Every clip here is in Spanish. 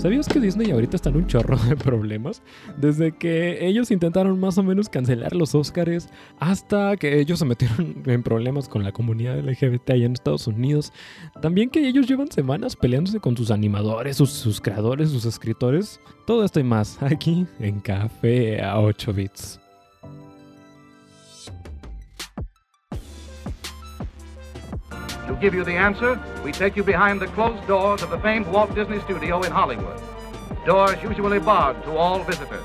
¿Sabías que Disney ahorita está en un chorro de problemas? Desde que ellos intentaron más o menos cancelar los Oscars hasta que ellos se metieron en problemas con la comunidad LGBT allá en Estados Unidos. También que ellos llevan semanas peleándose con sus animadores, sus, sus creadores, sus escritores. Todo esto y más aquí en Café a 8 bits. To give you the answer, we take you behind the closed doors of the famed Walt Disney Studio in Hollywood. Doors usually barred to all visitors.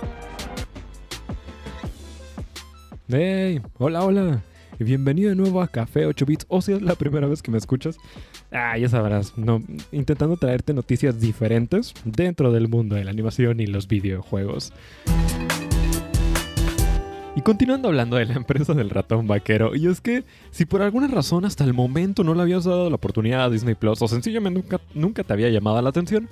Hey, hola, hola. Y bienvenido de nuevo a Café 8 Bits. O si es la primera vez que me escuchas, ah, ya sabrás, no, intentando traerte noticias diferentes dentro del mundo de la animación y los videojuegos. Y continuando hablando de la empresa del ratón vaquero, y es que si por alguna razón hasta el momento no le habías dado la oportunidad a Disney Plus o sencillamente nunca, te había llamado la atención,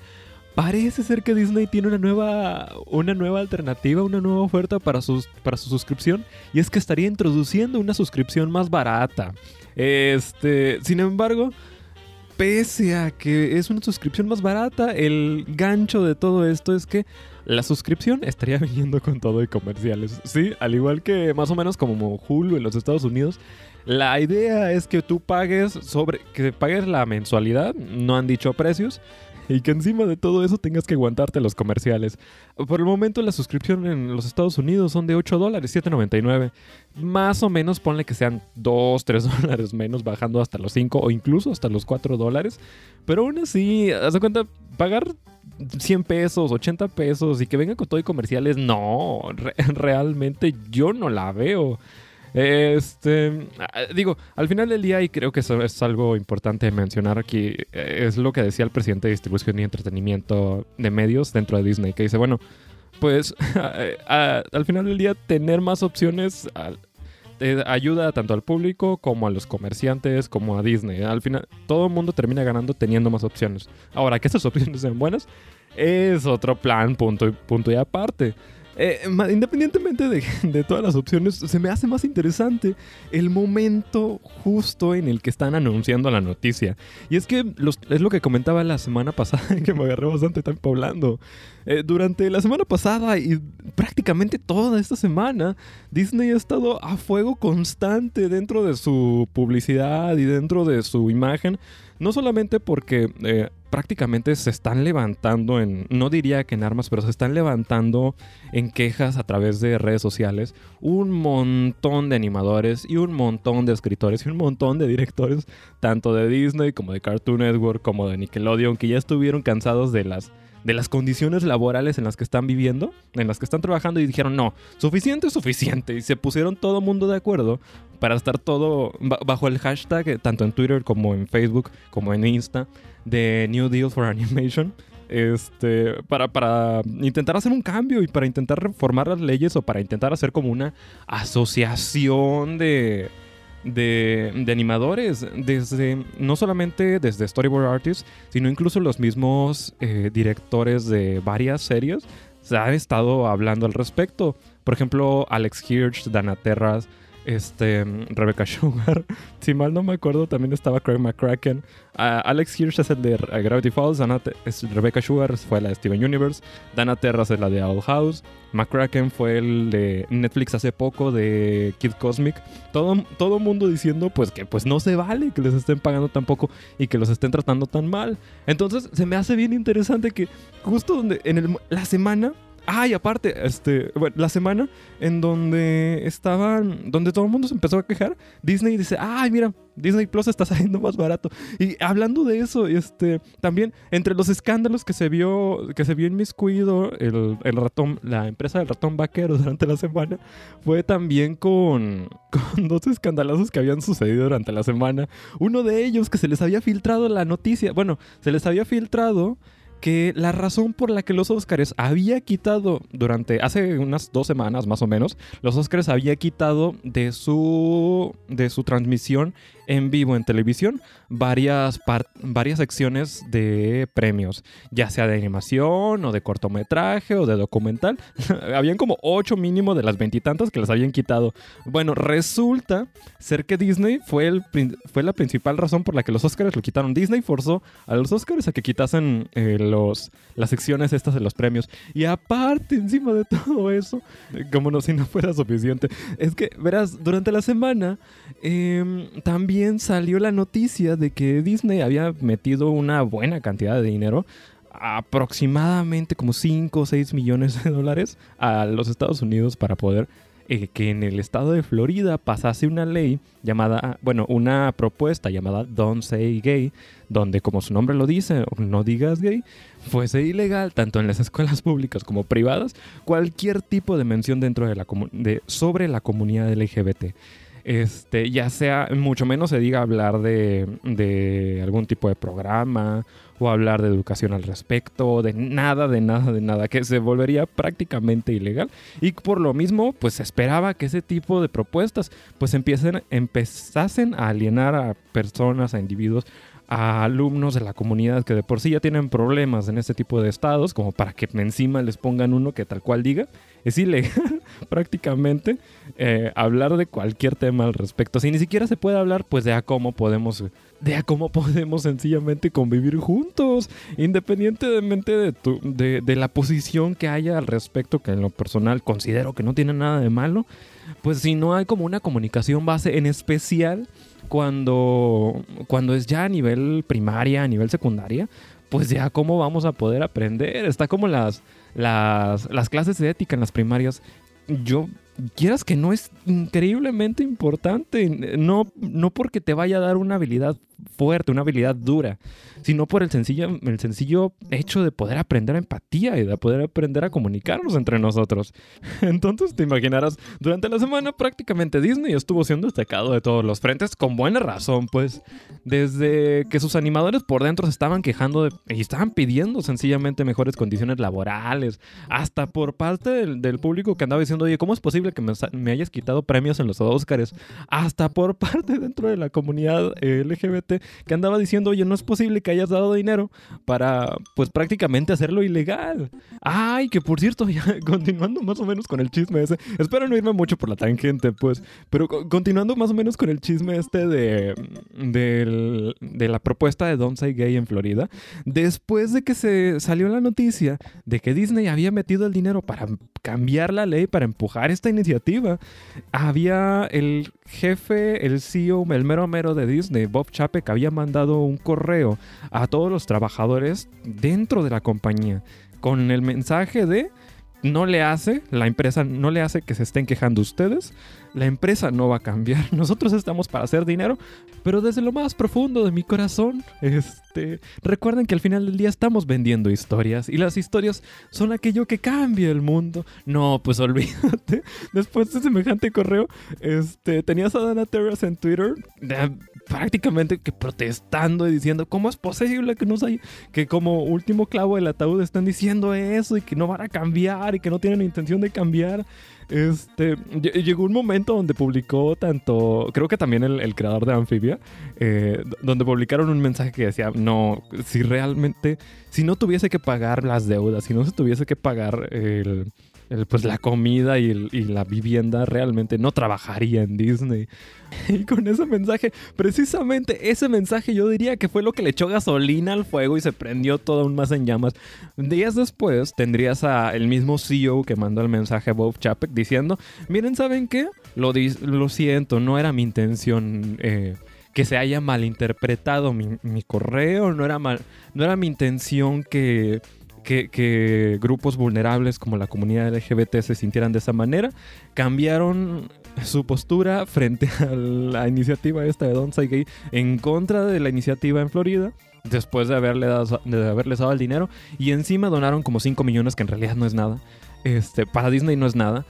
parece ser que Disney tiene una nueva, una nueva alternativa, una nueva oferta para, sus, para su suscripción, y es que estaría introduciendo una suscripción más barata. Este, sin embargo, pese a que es una suscripción más barata, el gancho de todo esto es que la suscripción estaría viniendo con todo y comerciales. Sí, al igual que más o menos como Hulu en los Estados Unidos. La idea es que tú pagues sobre que pagues la mensualidad, no han dicho precios, y que encima de todo eso tengas que aguantarte los comerciales. Por el momento la suscripción en los Estados Unidos son de 8 dólares, 7.99. Más o menos ponle que sean 2, 3 dólares menos, bajando hasta los 5 o incluso hasta los 4 dólares. Pero aún así, haz de cuenta, pagar 100 pesos, 80 pesos y que venga con todo y comerciales, no, re- realmente yo no la veo. Este, ah, digo, al final del día, y creo que eso es algo importante mencionar aquí, eh, es lo que decía el presidente de distribución y entretenimiento de medios dentro de Disney, que dice, bueno, pues ah, al final del día tener más opciones ayuda tanto al público como a los comerciantes, como a Disney. Al final, todo el mundo termina ganando teniendo más opciones. Ahora, que esas opciones sean buenas, es otro plan, punto punto y aparte. Eh, independientemente de, todas las opciones, se me hace más interesante el momento justo en el que están anunciando la noticia. Y es que es lo que comentaba la semana pasada, que me agarré bastante tiempo hablando. Eh, durante la semana pasada y prácticamente toda esta semana, Disney ha estado a fuego constante dentro de su publicidad y dentro de su imagen. No solamente porque eh, prácticamente se están levantando en, no diría que en armas, pero se están levantando en quejas a través de redes sociales un montón de animadores y un montón de escritores y un montón de directores, tanto de Disney como de Cartoon Network como de Nickelodeon, que ya estuvieron cansados de las de las condiciones laborales en las que están viviendo, en las que están trabajando y dijeron, no, suficiente es suficiente. Y se pusieron todo mundo de acuerdo para estar todo ba- bajo el hashtag, tanto en Twitter como en Facebook, como en Insta, de New Deal for Animation. Este, para, para intentar hacer un cambio y para intentar reformar las leyes o para intentar hacer como una asociación de, de, de animadores, desde, no solamente desde Storyboard Artists, sino incluso los mismos eh, directores de varias series se han estado hablando al respecto. Por ejemplo, Alex Hirsch, Dana Terras, este, Rebecca Sugar. Si mal no me acuerdo, también estaba Craig McCracken. Ah, Alex Hirsch es el de Gravity Falls. Es- Rebecca Sugar fue la de Steven Universe. Dana Terras es la de Owl House. McCracken fue el de Netflix hace poco de Kid Cosmic. Todo, todo mundo diciendo pues que pues no se vale que les estén pagando tan poco y que los estén tratando tan mal. Entonces se me hace bien interesante que justo donde en el- la semana Ah, y aparte, este, la semana en donde estaban, donde todo el mundo se empezó a quejar, Disney dice, ay, mira, Disney Plus está saliendo más barato. Y hablando de eso, este, también entre los escándalos que se vio, que se vio inmiscuido el, el ratón, la empresa del ratón vaquero durante la semana, fue también con, con dos escandalazos que habían sucedido durante la semana. Uno de ellos que se les había filtrado la noticia, bueno, se les había filtrado que la razón por la que los Oscars había quitado durante hace unas dos semanas más o menos, los Oscars había quitado de su de su transmisión en vivo en televisión varias, varias secciones de premios, ya sea de animación o de cortometraje o de documental. habían como ocho mínimo de las veintitantas que les habían quitado. Bueno, resulta ser que Disney fue, el, fue la principal razón por la que los Oscars lo quitaron. Disney forzó a los Oscars a que quitasen eh, los, las secciones estas de los premios. Y aparte, encima de todo eso, como no si no fuera suficiente, es que, verás, durante la semana em, también salió la noticia de que Disney había metido una buena cantidad de dinero aproximadamente como 5 o 6 millones de dólares a los Estados Unidos para poder eh, que en el estado de Florida pasase una ley llamada, bueno, una propuesta llamada Don't Say Gay, donde como su nombre lo dice, no digas gay, fuese ilegal tanto en las escuelas públicas como privadas cualquier tipo de mención dentro de la de, sobre la comunidad LGBT. Este, ya sea, mucho menos se diga hablar de, de algún tipo de programa o hablar de educación al respecto, de nada, de nada, de nada, que se volvería prácticamente ilegal. Y por lo mismo, pues se esperaba que ese tipo de propuestas pues empiecen, empezasen a alienar a personas, a individuos, a alumnos de la comunidad que de por sí ya tienen problemas en este tipo de estados, como para que encima les pongan uno que tal cual diga es ilegal prácticamente eh, hablar de cualquier tema al respecto. Si ni siquiera se puede hablar, pues de a cómo podemos, de a cómo podemos sencillamente convivir juntos, independientemente de, tu, de, de la posición que haya al respecto, que en lo personal considero que no tiene nada de malo. Pues si no hay como una comunicación base, en especial cuando, cuando es ya a nivel primaria, a nivel secundaria, pues ya cómo vamos a poder aprender. Está como las las, las clases de ética en las primarias, yo quieras que no es increíblemente importante, no, no porque te vaya a dar una habilidad fuerte, una habilidad dura, sino por el sencillo, el sencillo hecho de poder aprender empatía y de poder aprender a comunicarnos entre nosotros. Entonces te imaginarás, durante la semana prácticamente Disney estuvo siendo destacado de todos los frentes, con buena razón, pues, desde que sus animadores por dentro se estaban quejando y estaban pidiendo sencillamente mejores condiciones laborales, hasta por parte del, público que andaba diciendo, oye, ¿cómo es posible que me, me hayas quitado premios en los Oscars? Hasta por parte dentro de la comunidad LGBT que andaba diciendo, oye, no es posible que hayas dado dinero para, pues prácticamente hacerlo ilegal. Ay, que por cierto, ya continuando más o menos con el chisme ese, espero no irme mucho por la tangente, pues, pero continuando más o menos con el chisme este de, de, la propuesta de Don't Say Gay en Florida, después de que se salió la noticia de que Disney había metido el dinero para cambiar la ley, para empujar esta iniciativa, había el jefe, el CEO, el mero mero de Disney, Bob Chapek, había mandado un correo a todos los trabajadores dentro de la compañía con el mensaje de no le hace, la empresa no le hace que se estén quejando ustedes, la empresa no va a cambiar, nosotros estamos para hacer dinero, pero desde lo más profundo de mi corazón, este, recuerden que al final del día estamos vendiendo historias y las historias son aquello que cambia el mundo. No, pues olvídate, después de semejante correo, este, tenías a Dana Terras en Twitter prácticamente que protestando y diciendo, ¿cómo es posible que no hay, que como último clavo del ataúd están diciendo eso y que no van a cambiar y que no tienen intención de cambiar? Este, llegó un momento donde publicó tanto, creo que también el, creador de Amphibia, eh, donde publicaron un mensaje que decía, no, si realmente, si no tuviese que pagar las deudas, si no se tuviese que pagar el pues la comida y, la vivienda realmente no trabajaría en Disney. Y con ese mensaje, precisamente ese mensaje yo diría que fue lo que le echó gasolina al fuego y se prendió todo aún más en llamas. Días después tendrías a el mismo CEO que mandó el mensaje a Bob Chapek diciendo, miren, ¿saben qué? Lo, lo siento, no era mi intención. Eh, que se haya malinterpretado mi, mi correo, no era, mal, no era mi intención que que, grupos vulnerables como la comunidad LGBT se sintieran de esa manera, cambiaron su postura frente a la iniciativa esta de Don't Say Gay en contra de la iniciativa en Florida después de haberle dado, de haberles dado el dinero y encima donaron como 5 millones que en realidad no es nada este, para Disney no es nada.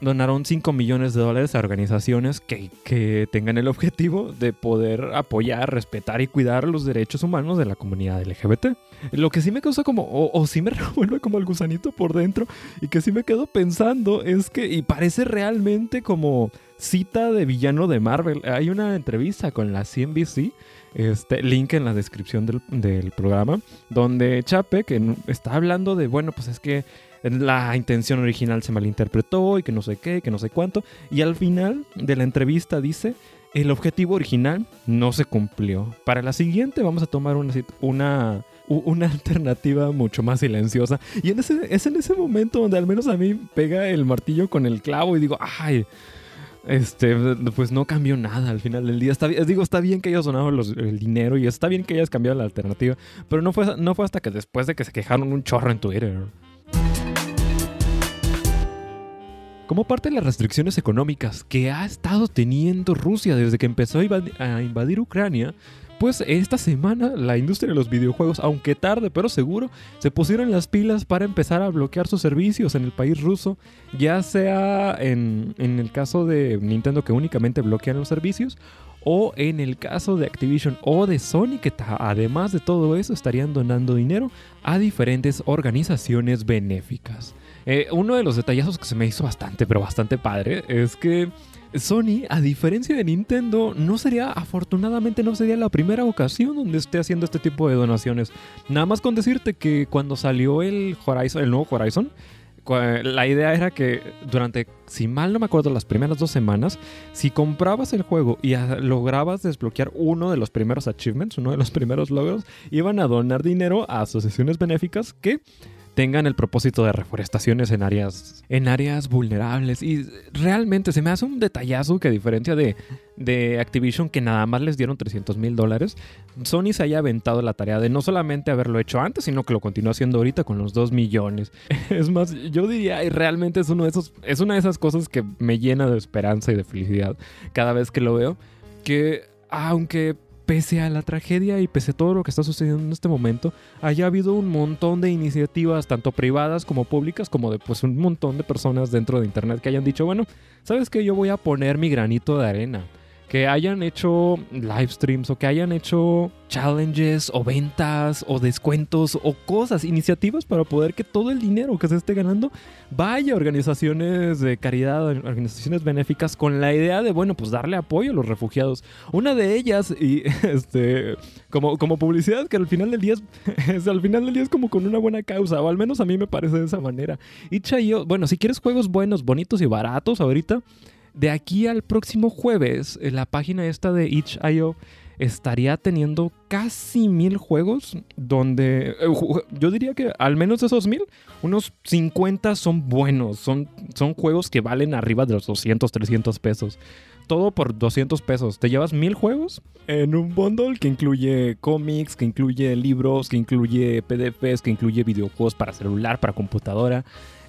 donaron 5 millones de dólares a organizaciones que, que, tengan el objetivo de poder apoyar, respetar y cuidar los derechos humanos de la comunidad LGBT. Lo que sí me causa como, o, sí me revuelve como el gusanito por dentro y que sí me quedo pensando es que, y parece realmente como cita de villano de Marvel. Hay una entrevista con la CNBC este link en la descripción del, del, programa, donde Chape, que está hablando de, bueno, pues es que la intención original se malinterpretó y que no sé qué, que no sé cuánto, y al final de la entrevista dice, el objetivo original no se cumplió. Para la siguiente vamos a tomar una, una, una alternativa mucho más silenciosa. Y en ese, es en ese momento donde al menos a mí pega el martillo con el clavo y digo, ay, este, pues no cambió nada al final del día. Digo, está bien que hayas donado el dinero y está bien que hayas cambiado la alternativa, pero no fue, no fue hasta que después de que se quejaron un chorro en Twitter. Como parte de las restricciones económicas que ha estado teniendo Rusia desde que empezó a invadir Ucrania, pues esta semana la industria de los videojuegos, aunque tarde pero seguro, se pusieron las pilas para empezar a bloquear sus servicios en el país ruso, ya sea en, el caso de Nintendo que únicamente bloquean los servicios, o en el caso de Activision o de Sony que además de todo eso estarían donando dinero a diferentes organizaciones benéficas. Eh, uno de los detallazos que se me hizo bastante, pero bastante padre, es que Sony, a diferencia de Nintendo, no sería, afortunadamente, no sería la primera ocasión donde esté haciendo este tipo de donaciones. Nada más con decirte que cuando salió el Horizon, el nuevo Horizon, la idea era que durante, si mal no me acuerdo, las primeras dos semanas, si comprabas el juego y lograbas desbloquear uno de los primeros achievements, uno de los primeros logros, iban a donar dinero a asociaciones benéficas que tengan el propósito de reforestaciones en áreas, en áreas vulnerables. Y realmente se me hace un detallazo que a diferencia de, de Activision, que nada más les dieron 300 mil dólares, Sony se haya aventado la tarea de no solamente haberlo hecho antes, sino que lo continúa haciendo ahorita con los 2 millones. Es más, yo diría, y realmente es, uno de esos, es una de esas cosas que me llena de esperanza y de felicidad cada vez que lo veo, que aunque pese a la tragedia y pese a todo lo que está sucediendo en este momento, haya habido un montón de iniciativas, tanto privadas como públicas, como de pues un montón de personas dentro de Internet que hayan dicho, bueno, ¿sabes qué? Yo voy a poner mi granito de arena que hayan hecho live streams o que hayan hecho challenges o ventas o descuentos o cosas, iniciativas para poder que todo el dinero que se esté ganando vaya a organizaciones de caridad, organizaciones benéficas con la idea de, bueno, pues darle apoyo a los refugiados. Una de ellas, y este, como, como publicidad que al final del día es, al final del día es como con una buena causa, o al menos a mí me parece de esa manera. Y Chayo, bueno, si quieres juegos buenos, bonitos y baratos ahorita, de aquí al próximo jueves, eh, la página esta de itch.io estaría teniendo casi mil juegos, donde eh, yo diría que al menos esos mil, unos 50 son buenos, son, son juegos que valen arriba de los 200, 300 pesos. Todo por 200 pesos. Te llevas mil juegos en un bundle que incluye cómics, que incluye libros, que incluye PDFs, que incluye videojuegos para celular, para computadora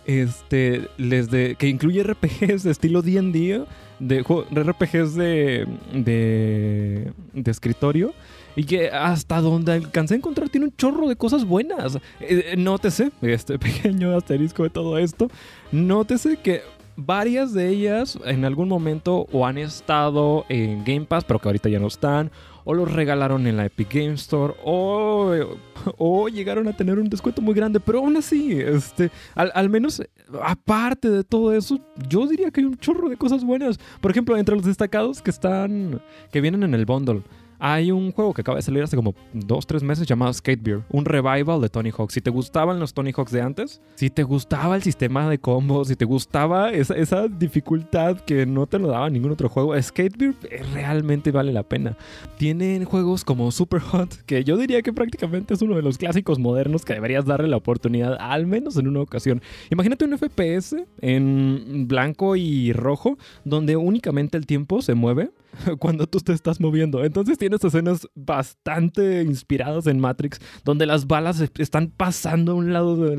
este, les de, que incluye RPGs de estilo D&D, de, RPGs de, de, de escritorio, y que hasta donde alcancé a encontrar tiene un chorro de cosas buenas. Eh, nótese, este pequeño asterisco de todo esto, nótese que varias de ellas en algún momento o han estado en Game Pass, pero que ahorita ya no están, o los regalaron en la Epic Game Store o, o llegaron a tener un descuento muy grande, pero aún así, este, al, al, menos aparte de todo eso, yo diría que hay un chorro de cosas buenas. Por ejemplo, entre los destacados que están, que vienen en el bundle. Hay un juego que acaba de salir hace como dos, tres meses llamado Skate Beer, un revival de Tony Hawk. Si te gustaban los Tony Hawks de antes, si te gustaba el sistema de combos, si te gustaba esa, dificultad que no te lo daba ningún otro juego, Skate Beer realmente vale la pena. Tienen juegos como Super Hot, que yo diría que prácticamente es uno de los clásicos modernos que deberías darle la oportunidad, al menos en una ocasión. Imagínate un FPS en blanco y rojo, donde únicamente el tiempo se mueve cuando tú te estás moviendo. Entonces tienes escenas bastante inspiradas en Matrix, donde las balas están pasando a un lado de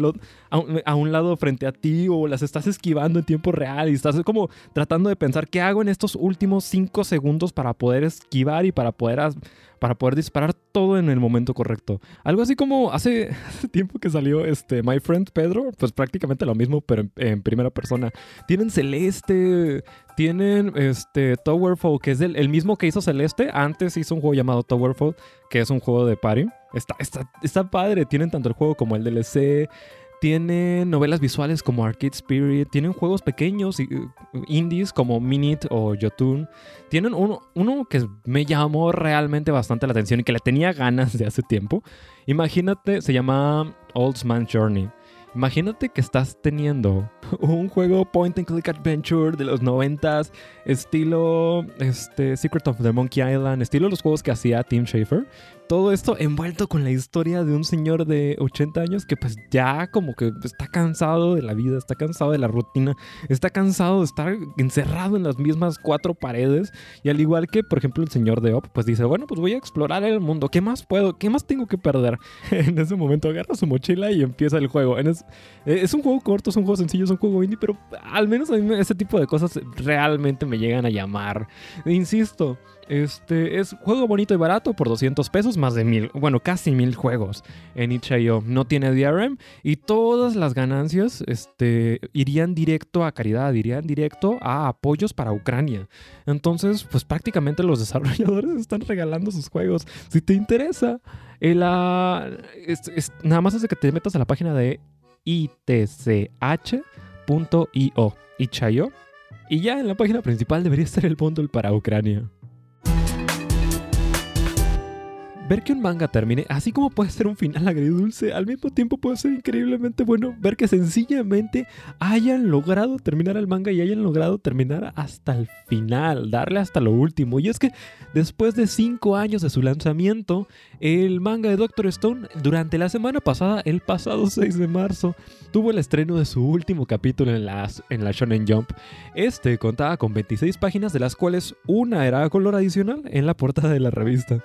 a, un, lado frente a ti o las estás esquivando en tiempo real y estás como tratando de pensar qué hago en estos últimos cinco segundos para poder esquivar y para poder para poder disparar todo en el momento correcto. Algo así como hace, tiempo que salió este My Friend Pedro, pues prácticamente lo mismo, pero en, primera persona. Tienen Celeste, tienen este Towerfall, que es el, mismo que hizo Celeste. Antes hizo un juego llamado Towerfall, que es un juego de party. Está, está, está padre, tienen tanto el juego como el DLC. Tienen novelas visuales como Arcade Spirit, tienen juegos pequeños, uh, indies como Minute o Jotun. Tienen uno, que me llamó realmente bastante la atención y que le tenía ganas de hace tiempo. Imagínate, se llama Old Journey. Imagínate que estás teniendo un juego point and click adventure de los 90 estilo este, Secret of the Monkey Island, estilo los juegos que hacía Tim Schafer, todo esto envuelto con la historia de un señor de 80 años que pues ya como que está cansado de la vida, está cansado de la rutina, está cansado de estar encerrado en las mismas cuatro paredes y al igual que por ejemplo el señor de Op pues dice, bueno pues voy a explorar el mundo, ¿qué más puedo? ¿Qué más tengo que perder? en ese momento agarra su mochila y empieza el juego. Es, es un juego corto, es un juego sencillo, es un juego indie, pero al menos a mí ese tipo de cosas realmente me llegan a llamar. Insisto, este es juego bonito y barato por 200 pesos, más de mil, bueno, casi mil juegos en itch.io. No tiene DRM y todas las ganancias este, irían directo a caridad, irían directo a apoyos para Ucrania. Entonces, pues prácticamente los desarrolladores están regalando sus juegos. Si te interesa, el, nada más hace que te metas a la página de itch.io, itch.io, y ya en la página principal debería estar el bundle para Ucrania. Ver que un manga termine, así como puede ser un final agridulce, al mismo tiempo puede ser increíblemente bueno ver que sencillamente hayan logrado terminar el manga y hayan logrado terminar hasta el final, darle hasta lo último. Y es que después de 5 años de su lanzamiento, el manga de Doctor Stone, durante la semana pasada, el pasado 6 de marzo, tuvo el estreno de su último capítulo en la, en la Shonen Jump. Este contaba con 26 páginas, de las cuales una era color adicional en la portada de la revista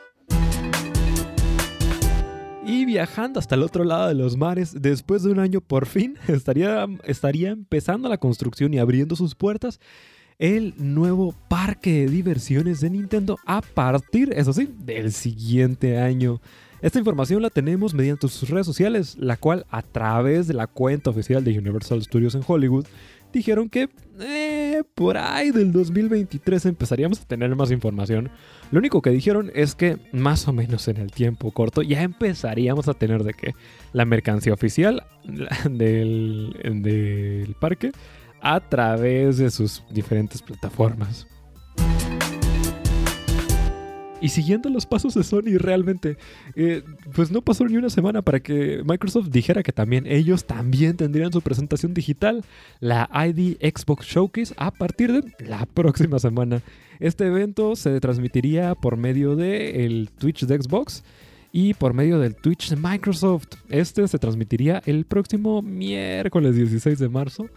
viajando hasta el otro lado de los mares, después de un año por fin estaría, estaría empezando la construcción y abriendo sus puertas el nuevo parque de diversiones de Nintendo a partir, eso sí, del siguiente año. Esta información la tenemos mediante sus redes sociales, la cual a través de la cuenta oficial de Universal Studios en Hollywood dijeron que eh, por ahí del 2023 empezaríamos a tener más información. Lo único que dijeron es que más o menos en el tiempo corto ya empezaríamos a tener de que la mercancía oficial del, del parque a través de sus diferentes plataformas. Y siguiendo los pasos de Sony realmente, eh, pues no pasó ni una semana para que Microsoft dijera que también ellos también tendrían su presentación digital, la ID Xbox Showcase, a partir de la próxima semana. Este evento se transmitiría por medio del Twitch de Xbox y por medio del Twitch de Microsoft. Este se transmitiría el próximo miércoles 16 de marzo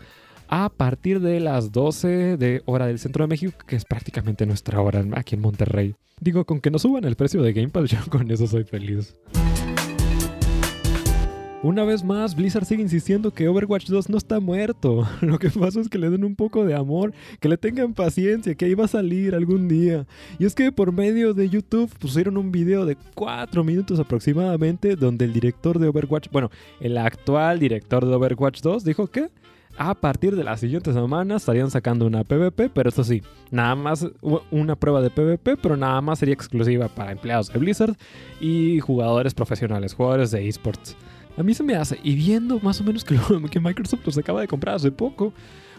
a partir de las 12 de hora del centro de México, que es prácticamente nuestra hora aquí en Monterrey. Digo, con que no suban el precio de Game Pass, yo con eso soy feliz. Una vez más, Blizzard sigue insistiendo que Overwatch 2 no está muerto. Lo que pasa es que le den un poco de amor, que le tengan paciencia, que ahí va a salir algún día. Y es que por medio de YouTube pusieron un video de 4 minutos aproximadamente donde el director de Overwatch, bueno, el actual director de Overwatch 2 dijo que a partir de la siguiente semana estarían sacando una PvP, pero eso sí, nada más una prueba de PvP, pero nada más sería exclusiva para empleados de Blizzard y jugadores profesionales, jugadores de esports. A mí se me hace, y viendo más o menos que, Microsoft los acaba de comprar hace poco,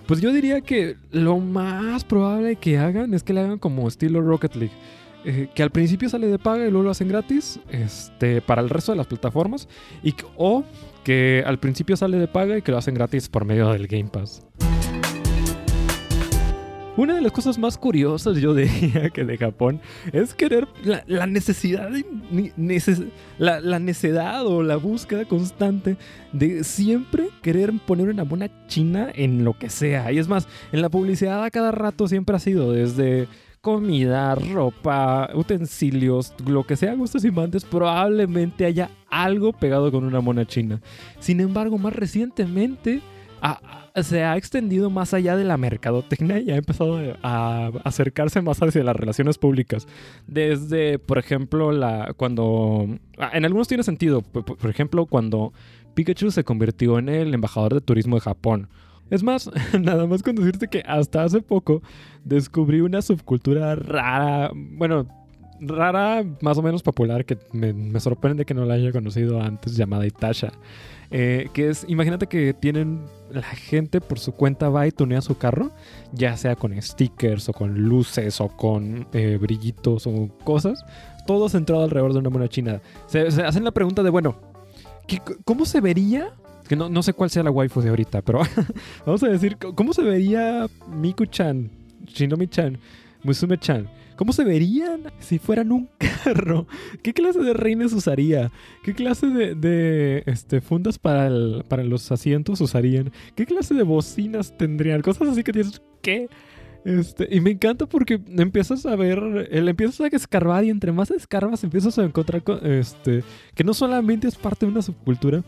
pues yo diría que lo más probable que hagan es que le hagan como estilo Rocket League. Eh, que al principio sale de paga y luego lo hacen gratis este, para el resto de las plataformas. Y, o que al principio sale de paga y que lo hacen gratis por medio del Game Pass. Una de las cosas más curiosas, yo diría, que de Japón es querer la, necesidad, la, la, necedad o la búsqueda constante de siempre querer poner una buena china en lo que sea. Y es más, en la publicidad a cada rato siempre ha sido desde comida, ropa, utensilios, lo que sea, gustos y mantes, probablemente haya algo pegado con una mona china. Sin embargo, más recientemente se ha extendido más allá de la mercadotecnia y ha empezado a acercarse más hacia las relaciones públicas. Desde, por ejemplo, la cuando... Ah, en algunos tiene sentido. Por, ejemplo, cuando Pikachu se convirtió en el embajador de turismo de Japón. Es más, nada más con decirte que hasta hace poco descubrí una subcultura rara, bueno, rara, más o menos popular, que me, sorprende que no la haya conocido antes, llamada Itasha. Eh, que es, imagínate que tienen la gente por su cuenta va y tunea su carro, ya sea con stickers o con luces o con eh, brillitos o cosas, todo centrado alrededor de una mona china. Se, hacen la pregunta de, bueno, ¿cómo se vería? Que no, no sé cuál sea la waifu de ahorita, pero vamos a decir, ¿cómo se vería Miku-chan, Shinomi-chan, Musume-chan? ¿Cómo se verían si fueran un carro? ¿Qué clase de reines usaría? ¿Qué clase de, este, fundas para, para los asientos usarían? ¿Qué clase de bocinas tendrían? Cosas así que tienes... ¿Qué? Este, y me encanta porque empiezas a ver, el, empiezas a escarbar y entre más escarbas empiezas a encontrar este, que no solamente es parte de una subcultura,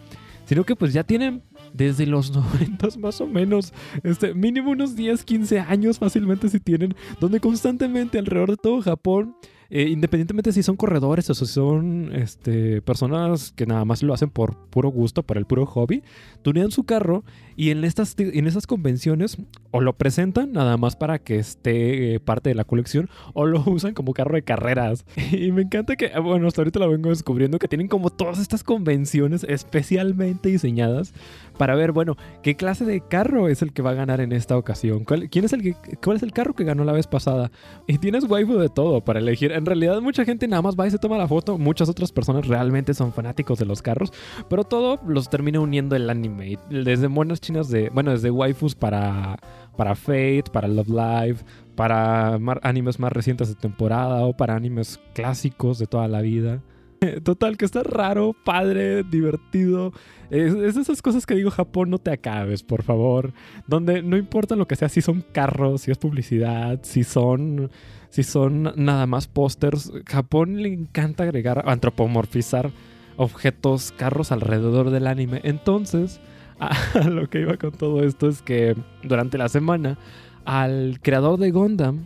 sino que pues ya tienen desde los 90 más o menos, este, mínimo unos 10, 15 años fácilmente si tienen, donde constantemente alrededor de todo Japón eh, independientemente si son corredores o si son este, personas que nada más lo hacen por puro gusto, por el puro hobby, tunean su carro y en estas, en esas convenciones o lo presentan nada más para que esté eh, parte de la colección o lo usan como carro de carreras. y me encanta que, bueno, hasta ahorita lo vengo descubriendo que tienen como todas estas convenciones especialmente diseñadas para ver, bueno, qué clase de carro es el que va a ganar en esta ocasión. ¿Cuál, quién es el ¿Cuál es el carro que ganó la vez pasada? Y tienes waifu de todo para elegir. En realidad mucha gente nada más va y se toma la foto. Muchas otras personas realmente son fanáticos de los carros. Pero todo los termina uniendo el anime. Desde monas chinas de... Bueno, desde waifus para, para Fate, para Love Live, para animes más recientes de temporada o para animes clásicos de toda la vida. Total, que está raro, padre, divertido. Es, es, esas cosas que digo, Japón, no te acabes, por favor. Donde no importa lo que sea, si son carros, si es publicidad, si son, si son nada más pósters. Japón le encanta agregar, antropomorfizar objetos, carros alrededor del anime. Entonces, a lo que iba con todo esto es que durante la semana, al creador de Gundam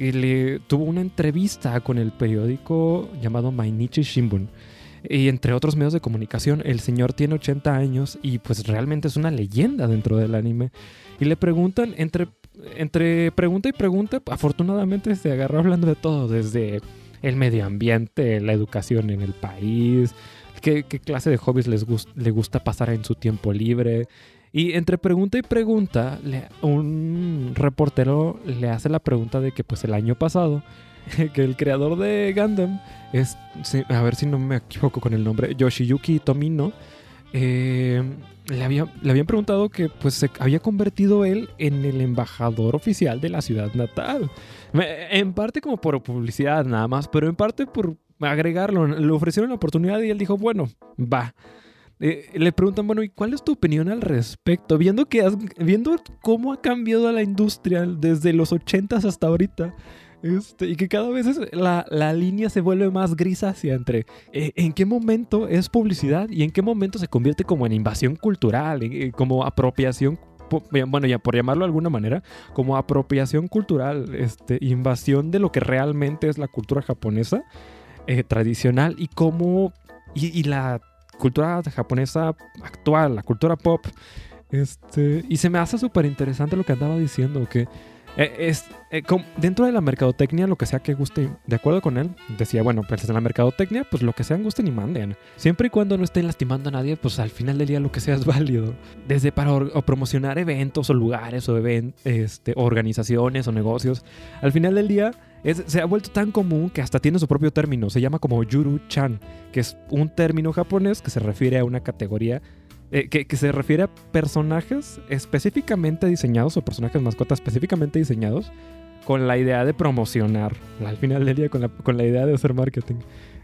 y le tuvo una entrevista con el periódico llamado Mainichi Shimbun. Y entre otros medios de comunicación, el señor tiene 80 años y pues realmente es una leyenda dentro del anime. Y le preguntan, entre, entre pregunta y pregunta, afortunadamente se agarró hablando de todo, desde el medio ambiente, la educación en el país, qué, clase de hobbies les le gusta pasar en su tiempo libre, y entre pregunta y pregunta, un reportero le hace la pregunta de que pues el año pasado, que el creador de Gundam es, a ver si no me equivoco con el nombre, Yoshiyuki Tomino, eh, le, había, le habían preguntado que pues se había convertido él en el embajador oficial de la ciudad natal. En parte como por publicidad nada más, pero en parte por agregarlo. Le ofrecieron la oportunidad y él dijo, bueno, va. Eh, le preguntan, bueno, ¿y cuál es tu opinión al respecto? Viendo, que viendo cómo ha cambiado la industria desde los 80 hasta ahorita. Este, y que cada vez la, línea se vuelve más grisácea entre eh, en qué momento es publicidad y en qué momento se convierte como en invasión cultural, eh, como apropiación, bueno, ya por llamarlo de alguna manera, como apropiación cultural, este, invasión de lo que realmente es la cultura japonesa tradicional y cómo y, la cultura japonesa actual, la cultura pop. Este, y se me hace súper interesante lo que andaba diciendo, que eh, es, eh, dentro de la mercadotecnia, lo que sea que guste, de acuerdo con él, decía, bueno, pues en la mercadotecnia, pues lo que sean gusten y manden. Siempre y cuando no estén lastimando a nadie, pues al final del día lo que sea es válido. Desde para promocionar eventos o lugares o este, organizaciones o negocios, al final del día se ha vuelto tan común que hasta tiene su propio término. Se llama como Yuru-chan, que es un término japonés que se refiere a una categoría eh, que, se refiere a personajes específicamente diseñados o personajes mascotas específicamente diseñados con la idea de promocionar, al final del día con la, con la idea de hacer marketing.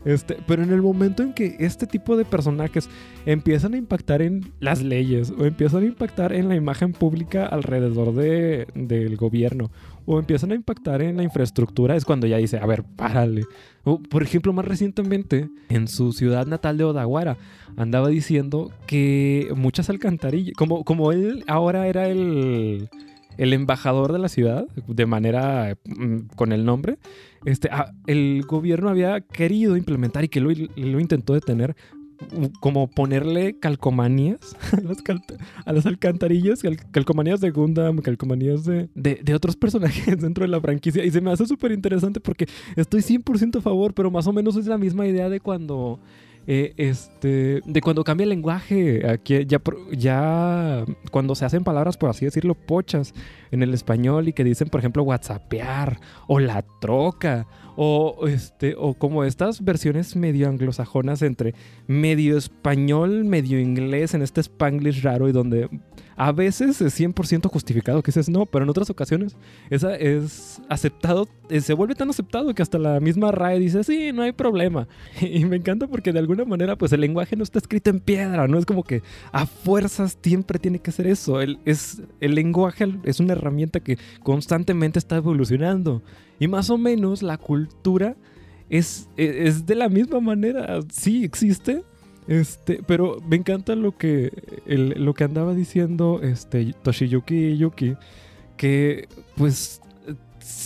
Este, pero en el momento en que este tipo de personajes empiezan a impactar en las leyes o empiezan a impactar en la imagen pública alrededor de, del gobierno o empiezan a impactar en la infraestructura, es cuando ya dice, a ver, párale. O, por ejemplo, más recientemente, en su ciudad natal de Odawara, andaba diciendo que muchas alcantarillas, como, como él ahora era el, el embajador de la ciudad, de manera mm, con el nombre, este, ah, el gobierno había querido implementar y que lo, lo intentó detener como ponerle calcomanías a las, a las alcantarillas, calcomanías de Gundam, calcomanías de, de, otros personajes dentro de la franquicia. Y se me hace súper interesante porque estoy 100% a favor, pero más o menos es la misma idea de cuando... Eh, este, de cuando cambia el lenguaje, ya, ya cuando se hacen palabras, por así decirlo, pochas en el español y que dicen, por ejemplo, whatsappear o la troca o, este, o como estas versiones medio anglosajonas entre medio español, medio inglés, en este spanglish raro y donde a veces es 100% justificado que dices no, pero en otras ocasiones esa es aceptado, eh, se vuelve tan aceptado que hasta la misma RAE dice, sí, no hay problema. Y me encanta porque de alguna manera pues el lenguaje no está escrito en piedra, no es como que a fuerzas siempre tiene que ser eso. El, es, el lenguaje es una herramienta que constantemente está evolucionando. Y más o menos la cultura es, e, es de la misma manera. Sí existe, este, pero me encanta lo que, lo que andaba diciendo este, Toshiyuki Yuki, que pues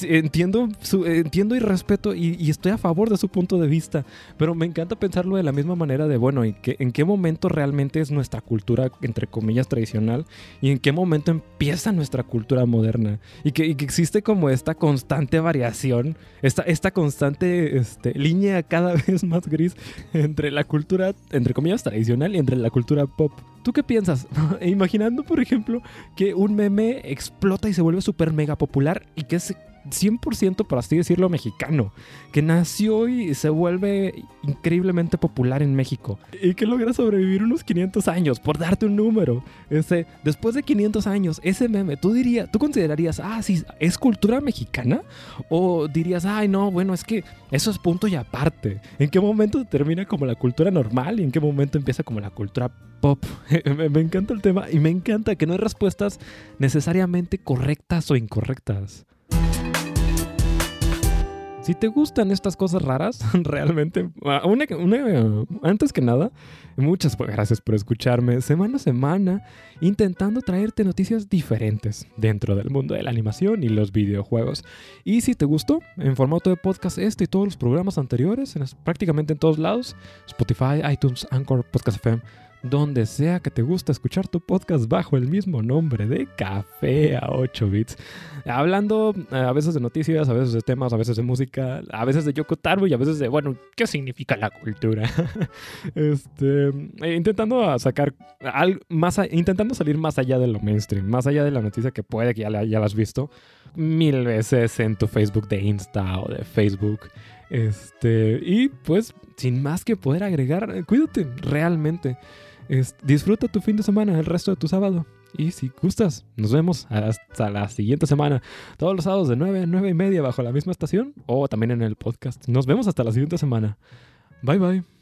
entiendo, entiendo y respeto y, estoy a favor de su punto de vista, pero me encanta pensarlo de la misma manera de, bueno, ¿en qué, en qué momento realmente es nuestra cultura, entre comillas, tradicional y en qué momento empieza nuestra cultura moderna y que, existe como esta constante variación, esta, esta constante este, línea cada vez más gris entre la cultura, entre comillas, tradicional y entre la cultura pop. ¿Tú qué piensas? Imaginando, por ejemplo, que un meme explota y se vuelve súper mega popular y que es 100% por así decirlo mexicano, que nació y se vuelve increíblemente popular en México y que logra sobrevivir unos 500 años, por darte un número. Ese, después de 500 años, ese meme, tú dirías, tú considerarías, ah, sí, es cultura mexicana o dirías, ay, no, bueno, es que eso es punto y aparte. ¿En qué momento termina como la cultura normal y en qué momento empieza como la cultura pop? me encanta el tema y me encanta que no hay respuestas necesariamente correctas o incorrectas. Si te gustan estas cosas raras, realmente, ah, antes que nada, muchas gracias por escucharme semana a semana, intentando traerte noticias diferentes dentro del mundo de la animación y los videojuegos. Y si te gustó, en formato de podcast este y todos los programas anteriores, prácticamente en todos lados, Spotify, iTunes, Anchor, Podcast FM, donde sea que te guste escuchar tu podcast bajo el mismo nombre de Café a 8 bits. Hablando eh, a veces de noticias, a veces de temas, a veces de música, a veces de Yoko Taro y a veces de, bueno, ¿qué significa la cultura? este, eh, intentando sacar más, intentando salir más allá de lo mainstream, más allá de la noticia que puede que ya la, ya la has visto mil veces en tu Facebook de Insta o de Facebook. Este, y pues, sin más que poder agregar, cuídate realmente disfruta tu fin de semana, el resto de tu sábado. Y si gustas, nos vemos hasta la siguiente semana. Todos los sábados de 9 a 9 y media bajo la misma estación o también en el podcast. Nos vemos hasta la siguiente semana. Bye bye.